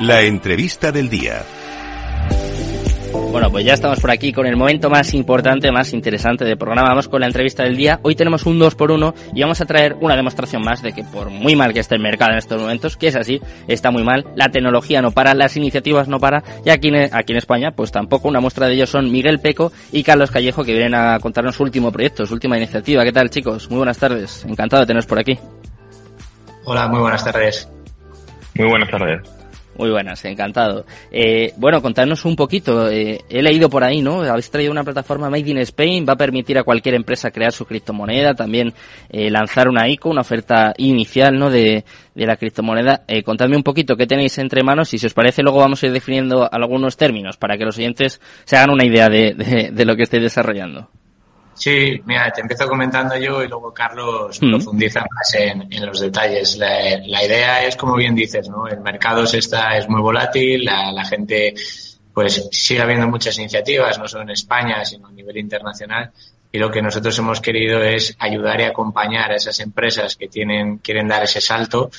La entrevista del día. Bueno, pues ya estamos por aquí con el momento más importante, más interesante del programa. Vamos con la entrevista del día. Hoy tenemos un 2 por 1 y vamos a traer una demostración más de que por muy mal que esté el mercado en estos momentos, que es así, está muy mal, la tecnología no para, las iniciativas no para y aquí en, aquí en España pues tampoco. Una muestra de ellos son Miguel Peco y Carlos Callejo que vienen a contarnos su último proyecto, su última iniciativa. ¿Qué tal chicos? Muy buenas tardes. Encantado de teneros por aquí. Hola, muy buenas tardes. Muy buenas tardes. Muy buenas, encantado. Eh, bueno, contarnos un poquito. Eh, he leído por ahí, ¿no? Habéis traído una plataforma Made in Spain, va a permitir a cualquier empresa crear su criptomoneda, también eh, lanzar una ICO, una oferta inicial, ¿no? De, de la criptomoneda. Eh, contadme un poquito qué tenéis entre manos y si os parece luego vamos a ir definiendo algunos términos para que los oyentes se hagan una idea de, de, de lo que estáis desarrollando. Sí, mira, te empiezo comentando yo y luego Carlos mm. profundiza más en, en los detalles. La, la, idea es, como bien dices, ¿no? El mercado está, es muy volátil, la, la, gente, pues sigue habiendo muchas iniciativas, no solo en España, sino a nivel internacional. Y lo que nosotros hemos querido es ayudar y acompañar a esas empresas que tienen, quieren dar ese salto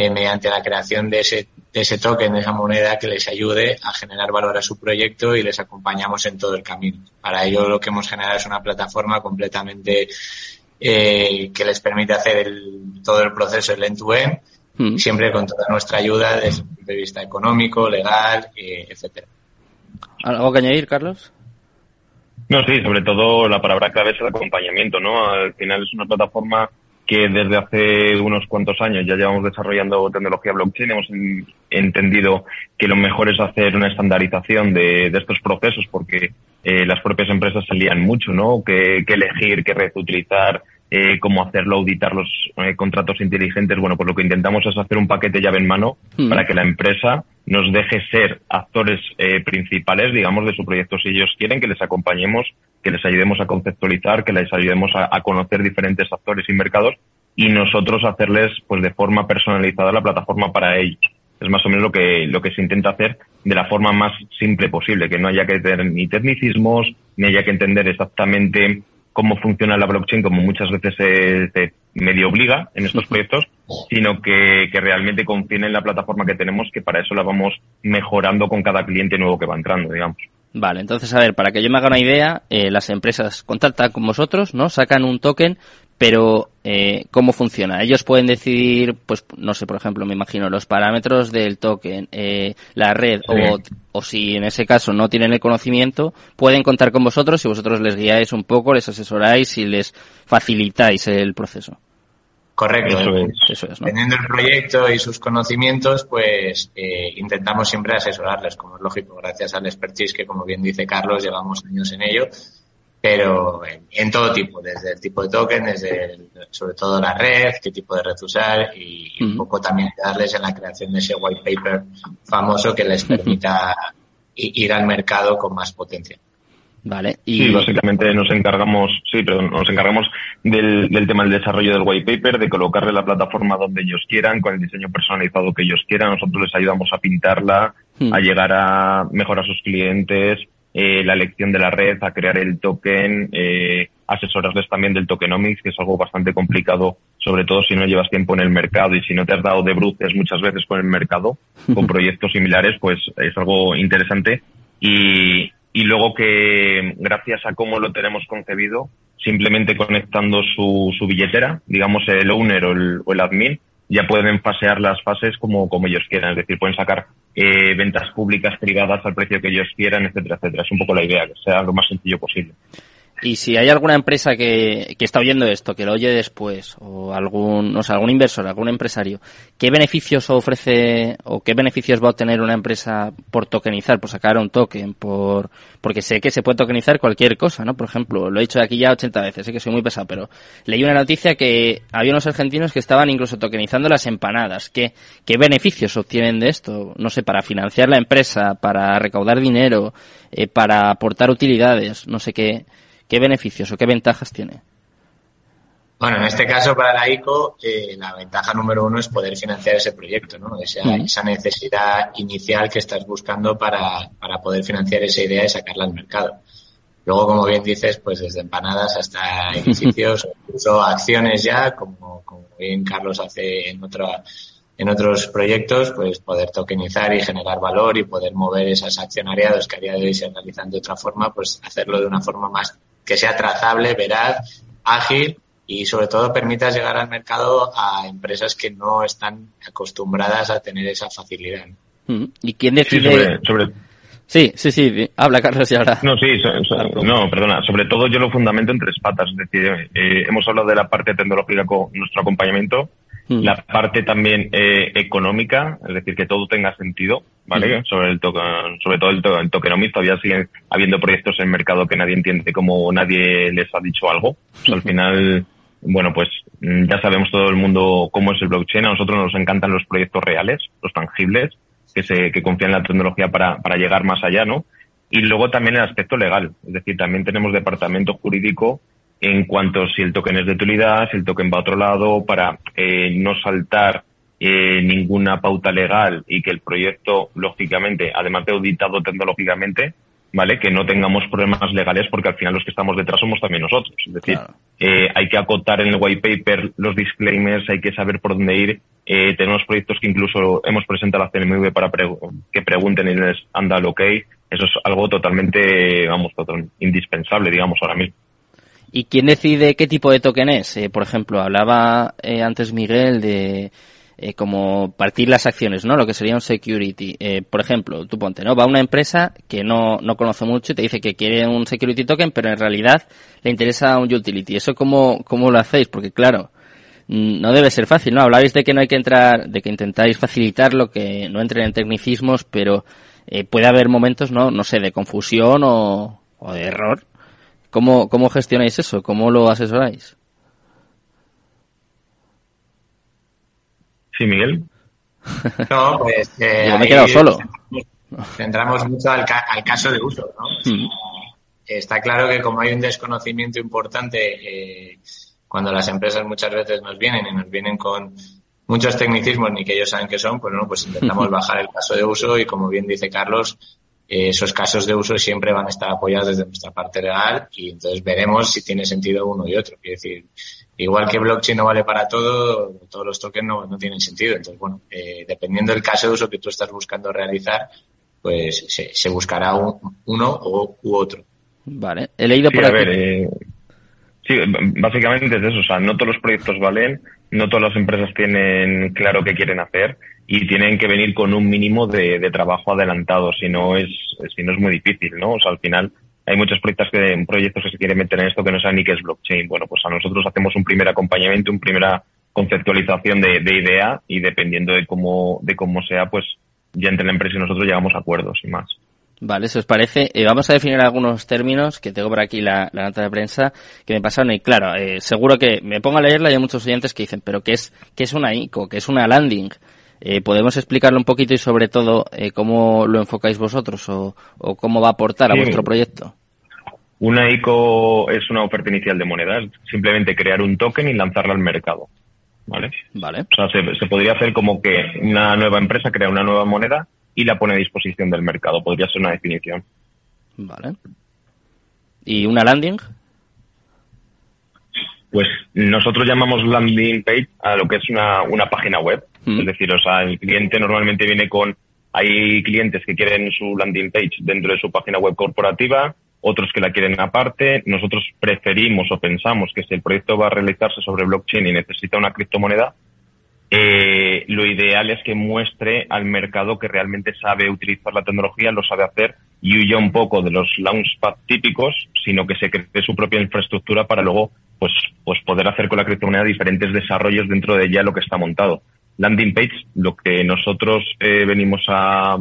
eh, mediante la creación de ese, de ese token, de esa moneda que les ayude a generar valor a su proyecto y les acompañamos en todo el camino. Para ello lo que hemos generado es una plataforma completamente eh, que les permite hacer el, todo el proceso el end-to-end, mm. siempre con toda nuestra ayuda desde el punto de vista económico, legal, eh, etcétera. ¿Algo que añadir, Carlos? No, sí, sobre todo la palabra clave es el acompañamiento, ¿no? Al final es una plataforma que desde hace unos cuantos años ya llevamos desarrollando tecnología blockchain, hemos entendido que lo mejor es hacer una estandarización de, de estos procesos porque eh, las propias empresas se lían mucho, ¿no? ¿Qué, qué elegir, qué red utilizar, eh, cómo hacerlo, auditar los eh, contratos inteligentes. Bueno, pues lo que intentamos es hacer un paquete llave en mano mm. para que la empresa nos deje ser actores eh, principales, digamos, de su proyecto si ellos quieren, que les acompañemos, que les ayudemos a conceptualizar, que les ayudemos a, a conocer diferentes actores y mercados y nosotros hacerles, pues, de forma personalizada la plataforma para ellos. Es más o menos lo que, lo que se intenta hacer de la forma más simple posible, que no haya que tener ni tecnicismos, ni haya que entender exactamente cómo funciona la blockchain, como muchas veces se, se medio obliga en estos proyectos, sino que, que, realmente confíen en la plataforma que tenemos, que para eso la vamos mejorando con cada cliente nuevo que va entrando, digamos. Vale, entonces, a ver, para que yo me haga una idea, eh, las empresas contactan con vosotros, ¿no? Sacan un token, pero eh, ¿cómo funciona? Ellos pueden decidir, pues, no sé, por ejemplo, me imagino, los parámetros del token, eh, la red, sí. o, o si en ese caso no tienen el conocimiento, pueden contar con vosotros y vosotros les guiáis un poco, les asesoráis y les facilitáis el proceso. Correcto. Eso es. Eso es ¿no? Teniendo el proyecto y sus conocimientos, pues eh, intentamos siempre asesorarles, como es lógico, gracias al expertise que, como bien dice Carlos, llevamos años en ello, pero en, en todo tipo, desde el tipo de token, desde el, sobre todo la red, qué tipo de red usar y, un poco también darles en la creación de ese white paper famoso que les permita ir al mercado con más potencia. Vale. Y... Sí, básicamente nos encargamos, sí, pero nos encargamos del, del, tema del desarrollo del white paper, de colocarle la plataforma donde ellos quieran, con el diseño personalizado que ellos quieran. Nosotros les ayudamos a pintarla, hmm. a llegar a mejorar a sus clientes, eh, la elección de la red, a crear el token, eh, asesorarles también del tokenomics, que es algo bastante complicado, sobre todo si no llevas tiempo en el mercado y si no te has dado de bruces muchas veces con el mercado, con proyectos similares, pues es algo interesante. Y, y luego que gracias a cómo lo tenemos concebido, simplemente conectando su, su billetera, digamos el owner o el, o el admin, ya pueden fasear las fases como, como ellos quieran, es decir, pueden sacar eh, ventas públicas privadas al precio que ellos quieran, etcétera, etcétera. Es un poco la idea, que sea lo más sencillo posible. Y si hay alguna empresa que, que está oyendo esto, que lo oye después, o algún, o sea, algún inversor, algún empresario, ¿qué beneficios ofrece o qué beneficios va a obtener una empresa por tokenizar, por sacar un token, por, porque sé que se puede tokenizar cualquier cosa, ¿no? Por ejemplo, lo he dicho aquí ya 80 veces, sé que soy muy pesado, pero leí una noticia que había unos argentinos que estaban incluso tokenizando las empanadas. ¿Qué, qué beneficios obtienen de esto? No sé, para financiar la empresa, para recaudar dinero, eh, para aportar utilidades, no sé qué. ¿Qué beneficios o qué ventajas tiene? Bueno, en este caso para la ICO, eh, la ventaja número uno es poder financiar ese proyecto, ¿no? Esa, esa necesidad inicial que estás buscando para, para, poder financiar esa idea y sacarla al mercado. Luego, como bien dices, pues desde empanadas hasta edificios, incluso acciones ya, como, como bien Carlos hace en otra, en otros proyectos, pues poder tokenizar y generar valor y poder mover esas accionariados que a día de hoy se realizan de otra forma, pues hacerlo de una forma más que sea trazable, veraz, ágil y sobre todo permita llegar al mercado a empresas que no están acostumbradas a tener esa facilidad. Mm. ¿Y quién decide? Sí, sí, sí, habla Carlos y ahora. No, sí, no, perdona, sobre todo yo lo fundamento en tres patas, es decir, eh, hemos hablado de la parte tecnológica con nuestro acompañamiento, mm. la parte también eh, económica, es decir, que todo tenga sentido, ¿vale? Mm. Sobre el sobre todo el, to todavía siguen habiendo proyectos en el mercado que nadie entiende como nadie les ha dicho algo. al final, bueno, pues mm, ya sabemos todo el mundo cómo es el blockchain. A nosotros nos encantan los proyectos reales, los tangibles, que se que confían en la tecnología para, para llegar más allá, ¿no? Y luego también el aspecto legal, es decir, también tenemos departamento jurídico en cuanto si el token es de utilidad, si el token va a otro lado, para eh, no saltar eh, ninguna pauta legal y que el proyecto, lógicamente, además de auditado tecnológicamente, ¿vale? Que no tengamos problemas legales porque al final los que estamos detrás somos también nosotros. Es decir, eh, hay que acotar en el white paper los disclaimers, hay que saber por dónde ir. Eh, tenemos proyectos que incluso hemos presentado a la CNMV para que pregunten y les anda ok. Eso es algo totalmente, vamos, total, indispensable, digamos, ahora mismo. ¿Y quién decide qué tipo de token es? Eh, por ejemplo, hablaba eh, antes Miguel de eh, como partir las acciones, ¿no? Lo que sería un security. Eh, por ejemplo, tú ponte, ¿no? Va una empresa que no, no conoce mucho y te dice que quiere un security token, pero en realidad le interesa un utility. ¿Eso cómo, cómo lo hacéis? Porque claro, mm, no debe ser fácil, ¿no? Habláis de que no hay que entrar, de que intentáis facilitarlo, que no entren en tecnicismos, pero eh, puede haber momentos, ¿no? No sé, de confusión o, o de error. ¿Cómo, ¿Cómo gestionáis eso? ¿Cómo lo asesoráis? Sí, Miguel. No, pues. Eh, Yo me he quedado solo. Centramos mucho al, caso de uso, ¿no? Mm. Está claro que como hay un desconocimiento importante, eh, cuando las empresas muchas veces nos vienen y nos vienen con muchos tecnicismos ni que ellos saben qué son, pues no, pues intentamos bajar el caso de uso y como bien dice Carlos, esos casos de uso siempre van a estar apoyados desde nuestra parte legal y entonces veremos si tiene sentido uno y otro. Quiero decir, igual que blockchain no vale para todo, todos los tokens no, no tienen sentido. Entonces, bueno, eh, dependiendo del caso de uso que tú estás buscando realizar, pues se, se buscará uno u otro. Vale, he leído por aquí. A ver, eh, sí, básicamente es eso. O sea, no todos los proyectos valen, no todas las empresas tienen claro qué quieren hacer y tienen que venir con un mínimo de, de trabajo adelantado. Si no es, si no es muy difícil, ¿no? O sea, al final hay muchos proyectos que, proyectos que se quieren meter en esto que no saben ni qué es blockchain. Bueno, pues a nosotros hacemos un primer acompañamiento, una primera conceptualización de, idea y dependiendo de cómo, de cómo sea, pues ya entre la empresa y nosotros llegamos a acuerdos y más. Vale, si os parece, eh, vamos a definir algunos términos que tengo por aquí la, nota de prensa que me pasaron y claro, eh, seguro que me pongo a leerla y hay muchos oyentes que dicen, pero ¿qué es, qué es una ICO? ¿Qué es una landing? Eh, ¿Podemos explicarlo un poquito y sobre todo eh, cómo lo enfocáis vosotros o, cómo va a aportar a vuestro proyecto? Una ICO es una oferta inicial de monedas, simplemente crear un token y lanzarla al mercado. ¿Vale? Vale. O sea, se, podría hacer como que una nueva empresa crea una nueva moneda y la pone a disposición del mercado. Podría ser una definición. Vale. ¿Y una landing? Pues nosotros llamamos landing page a lo que es una, una página web. Mm. Es decir, o sea, el cliente normalmente viene con, hay clientes que quieren su landing page dentro de su página web corporativa, otros que la quieren aparte. Nosotros preferimos o pensamos que si el proyecto va a realizarse sobre blockchain y necesita una criptomoneda, eh, lo ideal es que muestre al mercado que realmente sabe utilizar la tecnología, lo sabe hacer y huya un poco de los launchpad típicos, sino que se cree su propia infraestructura para luego pues, pues poder hacer con la criptomoneda diferentes desarrollos dentro de ya lo que está montado. Landing page, lo que nosotros eh, venimos a,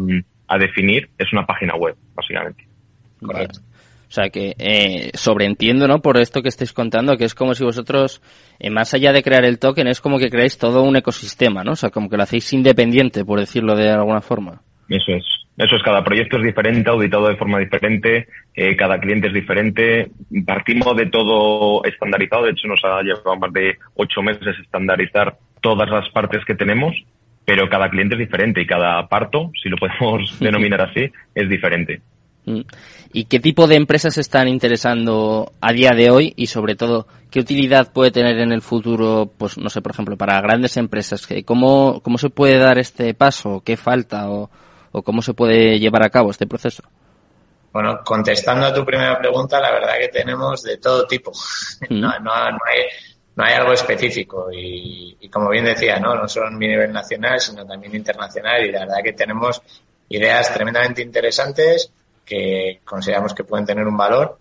a definir es una página web, básicamente. Correcto. O sea que eh, sobreentiendo, ¿no? Por esto que estáis contando, que es como si vosotros, eh, más allá de crear el token, es como que creáis todo un ecosistema, ¿no? O sea, como que lo hacéis independiente, por decirlo de alguna forma. Eso es. Eso es, cada proyecto es diferente, auditado de forma diferente, eh, cada cliente es diferente. Partimos de todo estandarizado, de hecho nos ha llevado más de ocho meses estandarizar todas las partes que tenemos, pero cada cliente es diferente y cada parto, si lo podemos denominar así, es diferente. Mm. ¿Y qué tipo de empresas están interesando a día de hoy y sobre todo qué utilidad puede tener en el futuro, pues no sé, por ejemplo, para grandes empresas? ¿Cómo, cómo se puede dar este paso? ¿Qué falta? O, o cómo se puede llevar a cabo este proceso? Bueno, contestando a tu primera pregunta, la verdad que tenemos de todo tipo. Mm. No, no, hay, no hay algo específico y, como bien decía, ¿no? no solo a nivel nacional, sino también internacional y la verdad que tenemos ideas tremendamente interesantes que consideramos que pueden tener un valor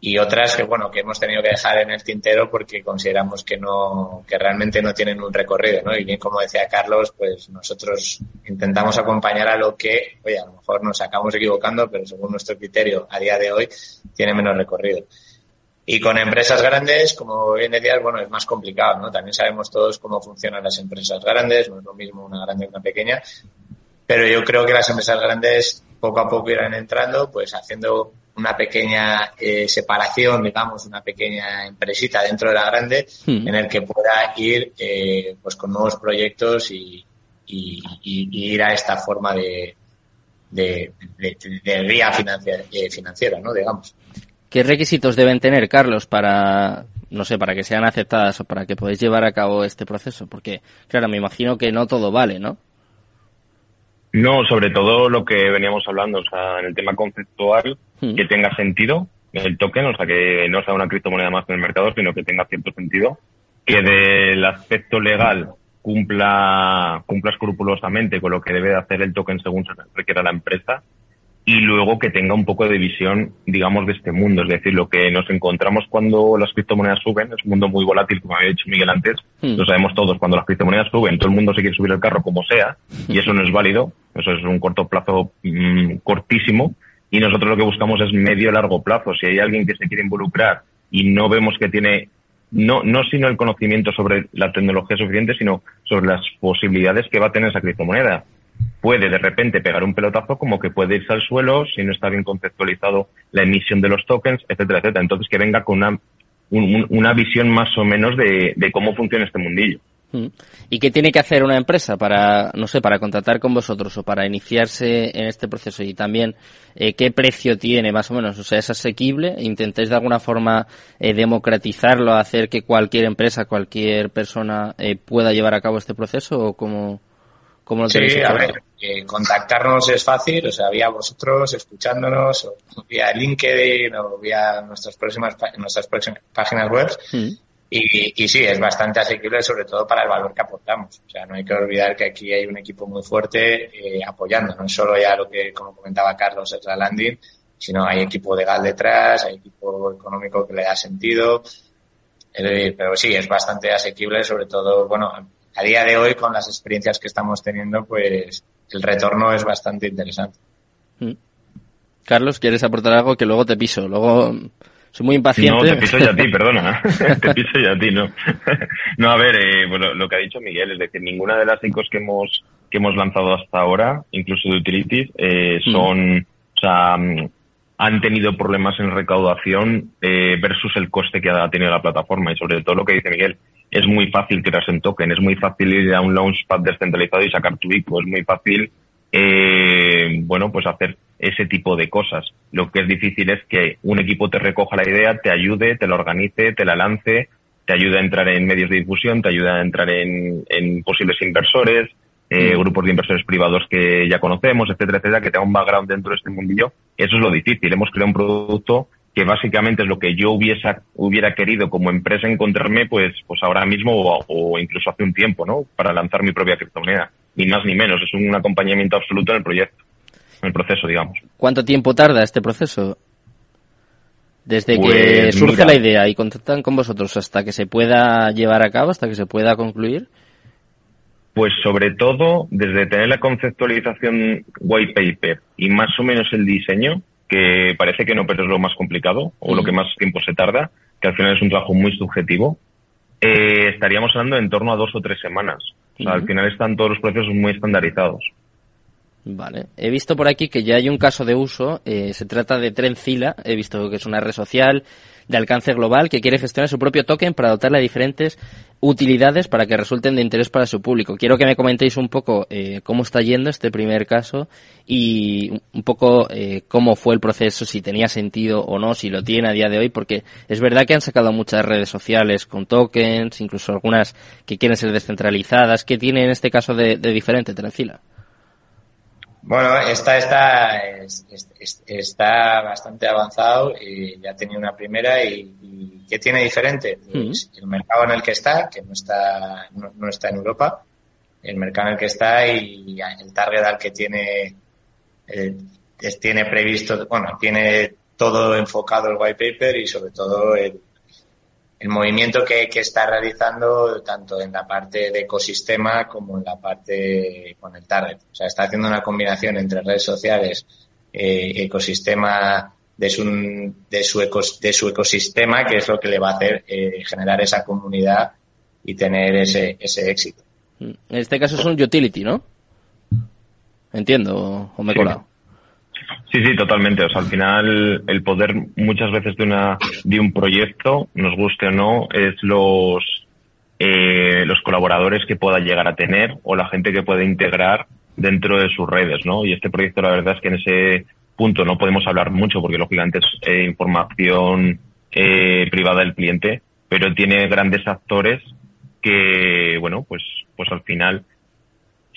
y otras que bueno que hemos tenido que dejar en el tintero porque consideramos que no que realmente no tienen un recorrido y bien como decía Carlos pues nosotros intentamos acompañar a lo que oye a lo mejor nos acabamos equivocando pero según nuestro criterio a día de hoy tiene menos recorrido y con empresas grandes como bien decías bueno es más complicado no también sabemos todos cómo funcionan las empresas grandes no es lo mismo una grande que una pequeña pero yo creo que las empresas grandes poco a poco irán entrando pues haciendo una pequeña eh, separación, digamos, una pequeña empresita dentro de la grande hmm. en el que pueda ir eh, pues con nuevos proyectos y, ir a esta forma de, de, de, guía eh, financiera, ¿no? Digamos. ¿Qué requisitos deben tener, Carlos, para, no sé, para que sean aceptadas o para que podáis llevar a cabo este proceso? Porque, claro, me imagino que no todo vale, ¿no? No, sobre todo lo que veníamos hablando, o sea, en el tema conceptual, hmm. que tenga sentido el token, o sea, que no sea una criptomoneda más en el mercado, sino que tenga cierto sentido, que del aspecto legal cumpla, cumpla escrupulosamente con lo que debe hacer el token según se requiera la empresa y luego que tenga un poco de visión, digamos, de este mundo. Es decir, lo que nos encontramos cuando las criptomonedas suben, es un mundo muy volátil, como había dicho Miguel antes, hmm. lo sabemos todos, cuando las criptomonedas suben, todo el mundo se quiere subir el carro como sea, y eso no es válido, eso es un corto plazo mm, cortísimo, y nosotros lo que buscamos es medio largo plazo. Si hay alguien que se quiere involucrar y no vemos que tiene no, no sino el conocimiento sobre la tecnología suficiente, sino sobre las posibilidades que va a tener esa criptomoneda puede de repente pegar un pelotazo como que puede irse al suelo si no está bien conceptualizado la emisión de los tokens, etcétera, etcétera. Entonces que venga con una, una visión más o menos de, cómo funciona este mundillo. Mm. ¿Y qué tiene que hacer una empresa para, no sé, para contratar con vosotros o para iniciarse en este proceso? Y también, eh, ¿qué precio tiene más o menos? O sea, ¿es asequible? ¿Intentáis de alguna forma eh, democratizarlo, hacer que cualquier empresa, cualquier persona eh, pueda llevar a cabo este proceso o cómo? Sí, a ver, eh, contactarnos es fácil, o sea, vía vosotros, escuchándonos, o vía LinkedIn, o vía nuestras próximas, nuestras próximas páginas web. Mm. Y, y, sí, es bastante asequible, sobre todo para el valor que aportamos. O sea, no hay que olvidar que aquí hay un equipo muy fuerte eh, apoyando, no solo ya lo que, como comentaba Carlos, es la landing, sino hay equipo legal detrás, hay equipo económico que le da sentido. pero sí, es bastante asequible, sobre todo, bueno, a día de hoy, con las experiencias que estamos teniendo, pues el retorno es bastante interesante. Mm. Carlos, ¿quieres aportar algo? Que luego te piso. Luego soy muy impaciente. No, te piso ya a ti, perdona. te piso ya a ti, no. no, a ver, eh, lo que ha dicho Miguel, es decir, ninguna de las ICOs que hemos, que hemos lanzado hasta ahora, incluso de Utilities, eh, mm. son, o sea, mm, han tenido problemas en recaudación eh, versus el coste que ha tenido la plataforma y sobre todo lo que dice Miguel, es muy fácil crearse un token, es muy fácil ir a un launchpad descentralizado y sacar tu ICO, es muy fácil, eh, bueno, pues hacer ese tipo de cosas. Lo que es difícil es que un equipo te recoja la idea, te ayude, te la organice, te la lance, te ayude a entrar en medios de difusión, te ayude a entrar en, posibles inversores, eh, mm. grupos de inversores privados que ya conocemos, etcétera, etcétera, que tenga un background dentro de este mundillo. Eso es lo difícil. Hemos creado un producto que básicamente es lo que yo hubiese, hubiera querido como empresa encontrarme pues, pues ahora mismo o, incluso hace un tiempo, ¿no? Para lanzar mi propia criptomoneda. Ni más ni menos. Es un acompañamiento absoluto en el proyecto, en el proceso, digamos. ¿Cuánto tiempo tarda este proceso? Desde que pues surge la idea y contactan con vosotros hasta que se pueda llevar a cabo, hasta que se pueda concluir. Pues sobre todo desde tener la conceptualización white paper y más o menos el diseño, que parece que no, pero es lo más complicado o lo que más tiempo se tarda, que al final es un trabajo muy subjetivo, eh, estaríamos hablando en torno a dos o tres semanas. O sea, al final están todos los procesos muy estandarizados. Vale. He visto por aquí que ya hay un caso de uso. Eh, se trata de Trencila. He visto que es una red social de alcance global que quiere gestionar su propio token para dotarle a diferentes utilidades para que resulten de interés para su público. Quiero que me comentéis un poco eh, cómo está yendo este primer caso y un poco eh, cómo fue el proceso, si tenía sentido o no, si lo tiene a día de hoy, porque es verdad que han sacado muchas redes sociales con tokens, incluso algunas que quieren ser descentralizadas. ¿Qué tiene en este caso de, de diferente, Trencila? Bueno, esta está, está bastante avanzado y ya tenía una primera y, ¿qué tiene diferente? Pues el mercado en el que está, que no está, no, está en Europa, el mercado en el que está y el target al que tiene, eh, tiene previsto, bueno, tiene todo enfocado el white paper y sobre todo el, el movimiento que, que, está realizando tanto en la parte de ecosistema como en la parte con el target. O sea, está haciendo una combinación entre redes sociales, eh, ecosistema de su, de, su de su ecosistema, que es lo que le va a hacer eh, generar esa comunidad y tener ese, ese éxito. En este caso es un utility, ¿no? Entiendo, o me he colado. Sí, sí, totalmente. O sea, al final el poder muchas veces de una de un proyecto, nos guste o no, es los eh, los colaboradores que pueda llegar a tener o la gente que puede integrar dentro de sus redes, ¿no? Y este proyecto, la verdad es que en ese punto no podemos hablar mucho porque lógicamente es eh, información eh, privada del cliente, pero tiene grandes actores que, bueno, pues, pues al final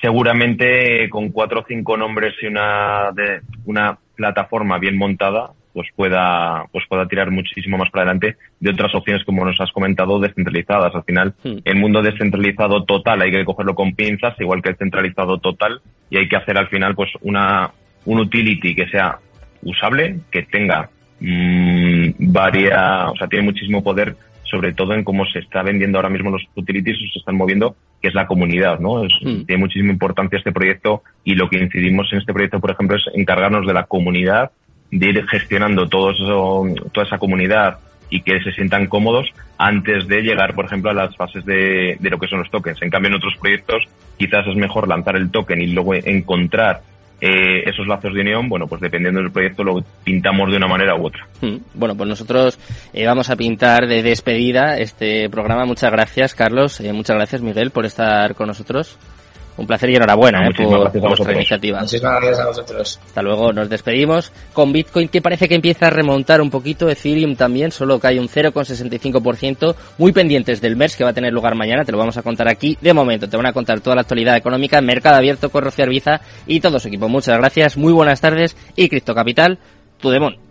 seguramente con cuatro o cinco nombres y una, de, una plataforma bien montada, pues pueda, pues pueda tirar muchísimo más para adelante de otras opciones, como nos has comentado, descentralizadas. Al final, el mundo descentralizado total hay que cogerlo con pinzas, igual que el centralizado total, y hay que hacer al final, pues, una, un utility que sea usable, que tenga mmm, varias, o sea, tiene muchísimo poder sobre todo en cómo se está vendiendo ahora mismo los utilities o se están moviendo, que es la comunidad, ¿no? Es, hmm. Tiene muchísima importancia este proyecto y lo que incidimos en este proyecto, por ejemplo, es encargarnos de la comunidad, de ir gestionando todo eso, toda esa comunidad y que se sientan cómodos antes de llegar, por ejemplo, a las fases de, de lo que son los tokens. En cambio, en otros proyectos quizás es mejor lanzar el token y luego encontrar eh, esos lazos de unión, bueno, pues dependiendo del proyecto lo pintamos de una manera u otra. Hmm. Bueno, pues nosotros eh, vamos a pintar de despedida este programa. Muchas gracias, Carlos. Eh, muchas gracias, Miguel, por estar con nosotros. Un placer y enhorabuena eh, por, vuestra iniciativa. Muchísimas gracias a vosotros. Hasta luego, nos despedimos. Con Bitcoin que parece que empieza a remontar un poquito, Ethereum también, solo cae un 0,65%. Muy pendientes del MERS que va a tener lugar mañana, te lo vamos a contar aquí. De momento, te van a contar toda la actualidad económica, Mercado Abierto con Rocío Arbiza y todo su equipo. Muchas gracias, muy buenas tardes y Cripto Capital, tu demon.